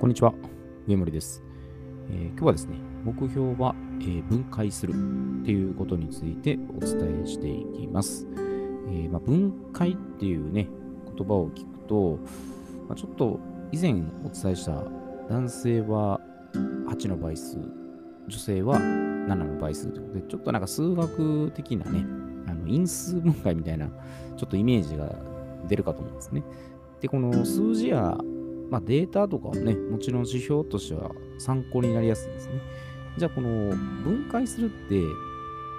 こんにちは、上森です、えー今日はですね、目標は、えー分解するっていうことについてお伝えしていきます。えーまあ、分解っていうね、言葉を聞くと、まあ、ちょっと以前お伝えした男性は8の倍数、女性は7の倍数ということで、ちょっとなんか数学的なね、あの因数分解みたいな、ちょっとイメージが出るかと思うんですね。で、この数字やまあ、データとかはね、もちろん指標としては参考になりやすいんですね。じゃあ、この分解するって、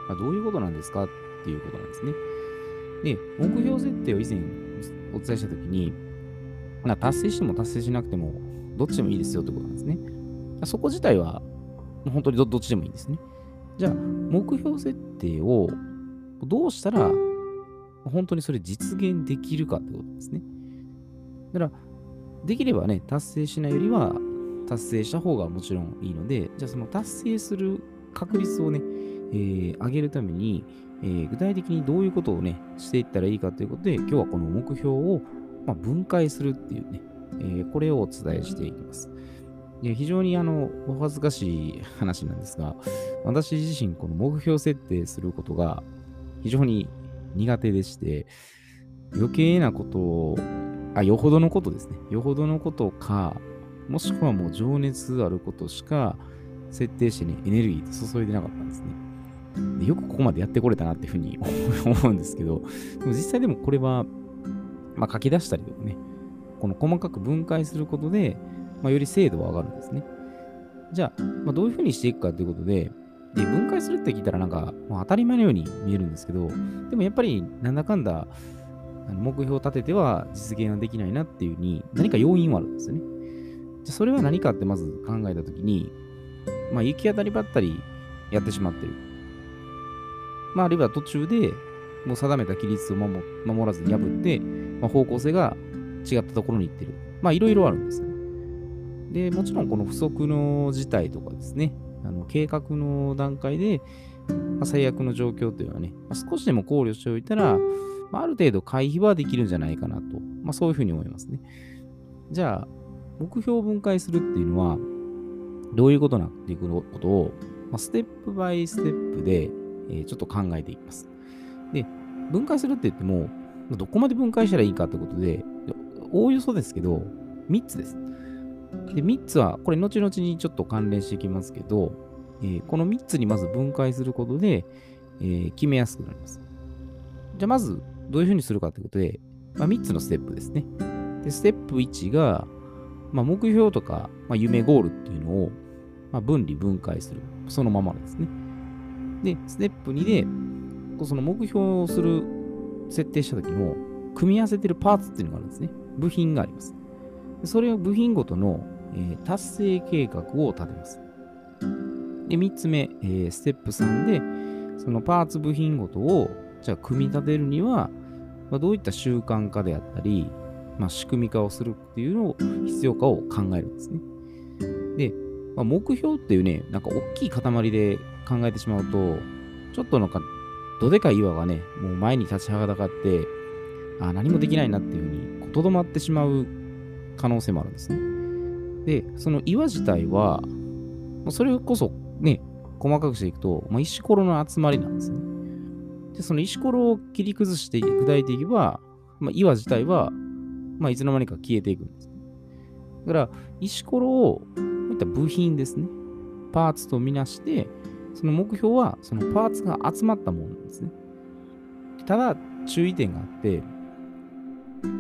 ま、どういうことなんですかっていうことなんですね。で、目標設定を以前お伝えしたときに、まあ、達成しても達成しなくても、どっちでもいいですよってことなんですね。そこ自体は、本当にどどっちでもいいんですね。じゃあ、目標設定をどうしたら、本当にそれ実現できるかってことですね。だから、できればね、達成しないよりは、達成した方がもちろんいいので、じゃあその達成する確率をね、えー上げるために、えー具体的にどういうことをね、していったらいいかということで、今日はこの目標を、まあ、分解するっていうね、えーこれをお伝えしていきます。で非常にあの、お恥ずかしい話なんですが、私自身この目標設定することが非常に苦手でして、余計なことをあ、よほどのことですね。よほどのことか、もしくはもう情熱あることしか設定してね、エネルギー注いでなかったんですね。でよくここまでやってこれたなっていうふうに 思うんですけど、でも実際でもこれは、まあ、書き出したりとかね、この細かく分解することで、まあ、より精度は上がるんですね。じゃあ、まあ、どういうふうにしていくかということで、で分解するって聞いたらなんか、まあ当たり前のように見えるんですけど、でもやっぱりなんだかんだ目標を立てては実現はできないなっていうに何か要因はあるんですよね。じゃそれは何かってまず考えたときに、まあ行き当たりばったりやってしまってる。まああるいは途中でもう定めた規律を守守らずに破って、まあ、方向性が違ったところに行ってる。まあいろいろあるんですよね。で、もちろんこの不測の事態とかですね、あの計画の段階で、まあ、最悪の状況というのはね、まあ少しでも考慮しておいたら、まあ、ある程度回避はできるんじゃないかなと、まあ、そういうふうに思いますね。じゃあ、目標を分解するっていうのは、どういうことなっていうことを、まあ、ステップバイステップで、えーちょっと考えていきます。で、分解するって言っても、どこまで分解したらいいかってことで、でおおよそですけど、3つです。で、3つは、これ後々にちょっと関連していきますけど、えーこの3つにまず分解することで、えー決めやすくなります。じゃあまず、どういうふうにするかということで、まあ、3つのステップですね。で、ステップ1が、まあ、目標とか、まあ、夢ゴールっていうのを、まあ、分離分解する。そのままですね。で、ステップ2で、その目標をする、設定した時の、組み合わせてるパーツっていうのがあるんですね。部品があります。でそれを部品ごとの、えー達成計画を立てます。で、3つ目、えーステップ3で、そのパーツ部品ごとを、じゃあ組み立てるには、まあ、どういった習慣化であったり、まあ、仕組み化をするっていうのを必要かを考えるんですね。で、まあ、目標っていうね、なんか大きい塊で考えてしまうと、ちょっとなんか、どでかい岩がね、もう前に立ちはだかって、あ何もできないなっていうふうに、とどまってしまう可能性もあるんですね。で、その岩自体は、それこそね、細かくしていくと、まあ、石ころの集まりなんですね。で、その石ころを切り崩して砕いていけば、まあ、岩自体は、まあ、いつの間にか消えていくんです。だから、石ころを、こういった部品ですね。パーツとみなして、その目標は、そのパーツが集まったものなんですね。ただ、注意点があって、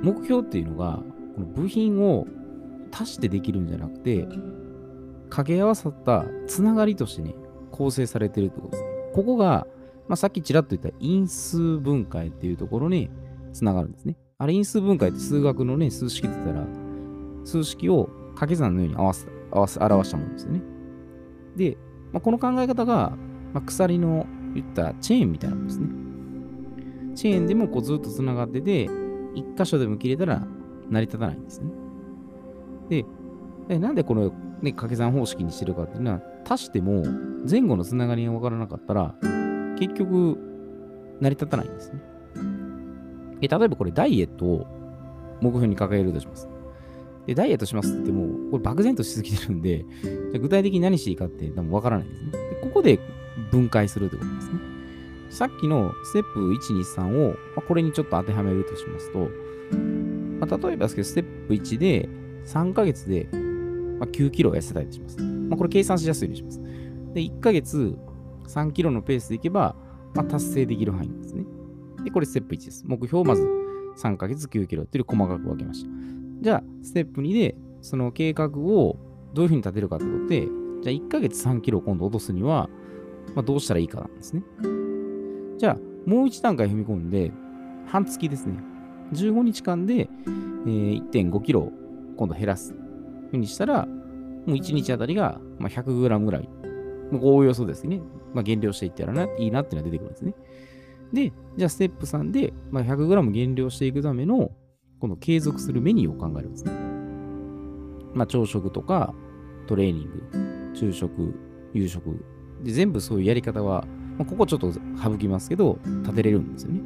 目標っていうのが、この部品を足してできるんじゃなくて、掛け合わさったつながりとしてね、構成されてるってことです。ここが、まあ、さっきちらっと言った因数分解っていうところにつながるんですね。あれ因数分解って数学のね、数式って言ったら、数式を掛け算のように合わせ合わせ表したものですよね。で、まあ、この考え方が、まあ、鎖の言ったチェーンみたいなものですね。チェーンでもこうずっとつながってて、一箇所でも切れたら成り立たないんですね。で、えなんでこの、ね、掛け算方式にしてるかっていうのは、足しても前後のつながりが分からなかったら、結局、成り立たないんですね。え例えばこれ、ダイエットを目標に掲げるとします。で、ダイエットしますって言っても、これ漠然としすぎてるんで、じゃ具体的に何していいかって多分わからないですねで。ここで分解するってことですね。さっきのステップ1、2、3を、まあ、これにちょっと当てはめるとしますと、まあ、例えばですけど、ステップ1で3ヶ月で、ま、9キロ痩せたいとします。まあ、これ計算しやすいようにします。で、1ヶ月3キロのペースでいけば、まあ、達成できる範囲ですね。で、これステップ1です。目標をまず3ヶ月9キロっていう細かく分けました。じゃあ、ステップ2で、その計画をどういうふうに立てるかってことで、じゃあ1ヶ月3キロ今度落とすには、まあ、どうしたらいいかなんですね。じゃあ、もう1段階踏み込んで、半月ですね。15日間で、えー、1.5キロ今度減らす。ふうにしたら、もう1日あたりが、まあ、100g ぐらい。もうおおよそですね。まあ、減量していったらないいなっていうのが出てくるんですね。で、じゃあステップ3で、まあ、100g 減量していくための、この継続するメニューを考えるんですね。まあ、朝食とか、トレーニング、昼食、夕食。で、全部そういうやり方は、まあ、ここちょっと省きますけど、立てれるんですよね。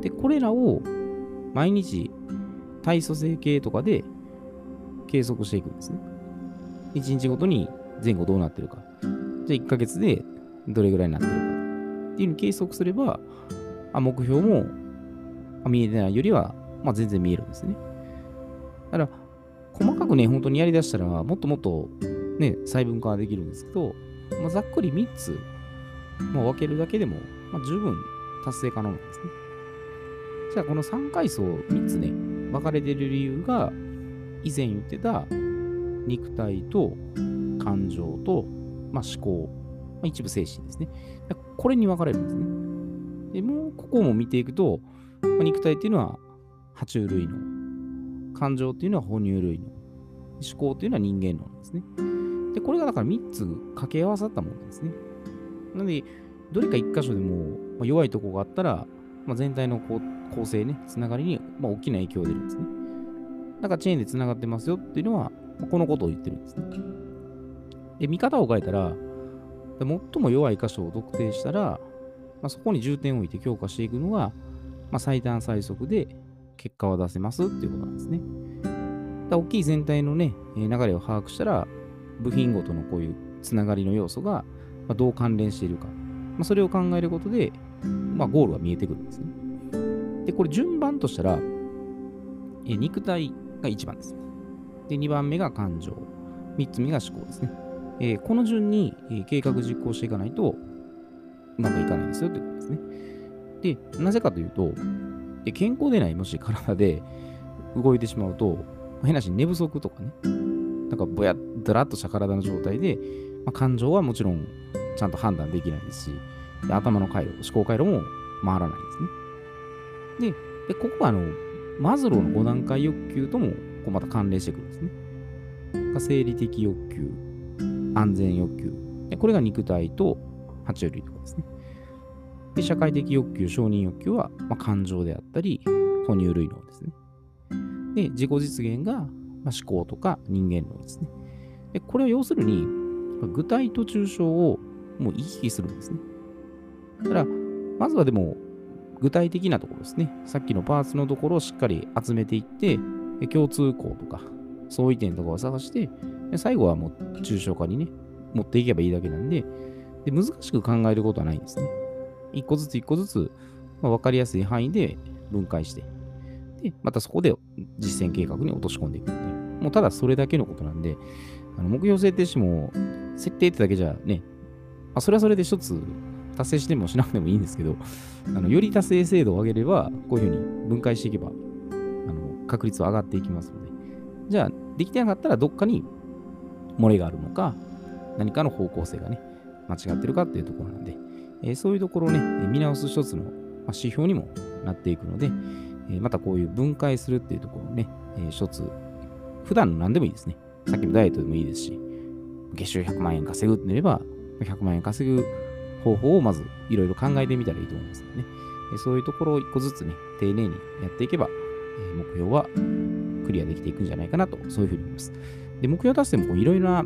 で、これらを毎日体組成計とかで計測していくんですね。1日ごとに前後どうなってるか。じゃあ1ヶ月でどれぐらいになってるか。っていうのを計測すれば、あ目標も見えてないよりは、まあ、全然見えるんですね。だから、細かくね、本当にやりだしたら、もっともっとね、細分化はできるんですけど、まあ、ざっくり3つ、まあ、分けるだけでも、まあ、十分達成可能なんですね。じゃあ、この3階層3つね、分かれてる理由が、以前言ってた肉体と感情と、まあ、思考、まあ、一部精神ですね。これに分かれるんですね。でもうここも見ていくと、まあ、肉体っていうのは爬虫類の、感情っていうのは哺乳類の、思考っていうのは人間のですね。で、これがだから3つ掛け合わさったものなんですね。なので、どれか1箇所でも、まあ、弱いとこがあったら、まあ、全体の構成ね、つながりに、まあ、大きな影響が出るんですね。だからチェーンでつながってますよっていうのは、まあ、このことを言ってるんですね。で、見方を変えたら、最も弱い箇所を特定したら、まあ、そこに重点を置いて強化していくのが、まあ、最短最速で結果を出せますっていうことなんですね。だ大きい全体のね、流れを把握したら、部品ごとのこういうつながりの要素がどう関連しているか、まあ、それを考えることで、まあ、ゴールは見えてくるんですね。で、これ順番としたら、え肉体が1番です。で、2番目が感情、3つ目が思考ですね。えー、この順に、えー、計画実行していかないと、うまくいかないですよということですね。で、なぜかというと、で健康でないもし体で動いてしまうと、変なし寝不足とかね、なんかぼやっだらっとした体の状態で、まあ、感情はもちろんちゃんと判断できないですし、で頭の回路、思考回路も回らないんですね。で、でここはあの、マズローの5段階欲求ともこうまた関連してくるんですね。生理的欲求、安全欲求。でこれが肉体と爬虫類とかですね。で社会的欲求、承認欲求は、まあ、感情であったり、哺乳類脳ですね。で、自己実現が、まあ、思考とか人間脳ですね。でこれは要するに、具体と抽象をもう行き来するんですね。だから、まずはでも、具体的なところですね。さっきのパーツのところをしっかり集めていって、共通項とか、相違点とかを探して、最後はもう抽象化にね、持っていけばいいだけなんで、で難しく考えることはないんですね。一個ずつ一個ずつ、まあ、分かりやすい範囲で分解して、で、またそこで実践計画に落とし込んでいくっていう。もうただそれだけのことなんで、あの目標設定しても、設定ってだけじゃね、まあ、それはそれで一つ達成してもしなくてもいいんですけど、あのより達成精度を上げれば、こういうふうに分解していけば、あの確率は上がっていきますので、じゃあ、できてなかったらどっかに漏れがあるのか、何かの方向性がね、間違ってるかっていうところなんで、えー、そういうところをね、見直す一つの、指標にもなっていくので、え、またこういう分解するっていうところをね、え、一つ、普段の何でもいいですね。さっきのダイエットでもいいですし、月収100万円稼ぐってなれば、100万円稼ぐ方法をまずいろいろ考えてみたらいいと思いますのでね。そういうところを一個ずつね、丁寧にやっていけば、目標はクリアできていくんじゃないかなと、そういうふうに思います。で、目標達成もいろいろな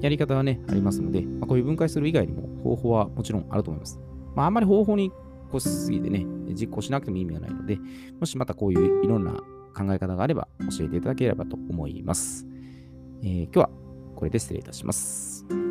やり方がね、ありますので、まあ、こういう分解する以外にも方法はもちろんあると思います。まあ、あんまり方法にこしすぎてね、実行しなくても意味がないので、もしまたこういういろんな考え方があれば教えていただければと思います。えー今日はこれで失礼いたします。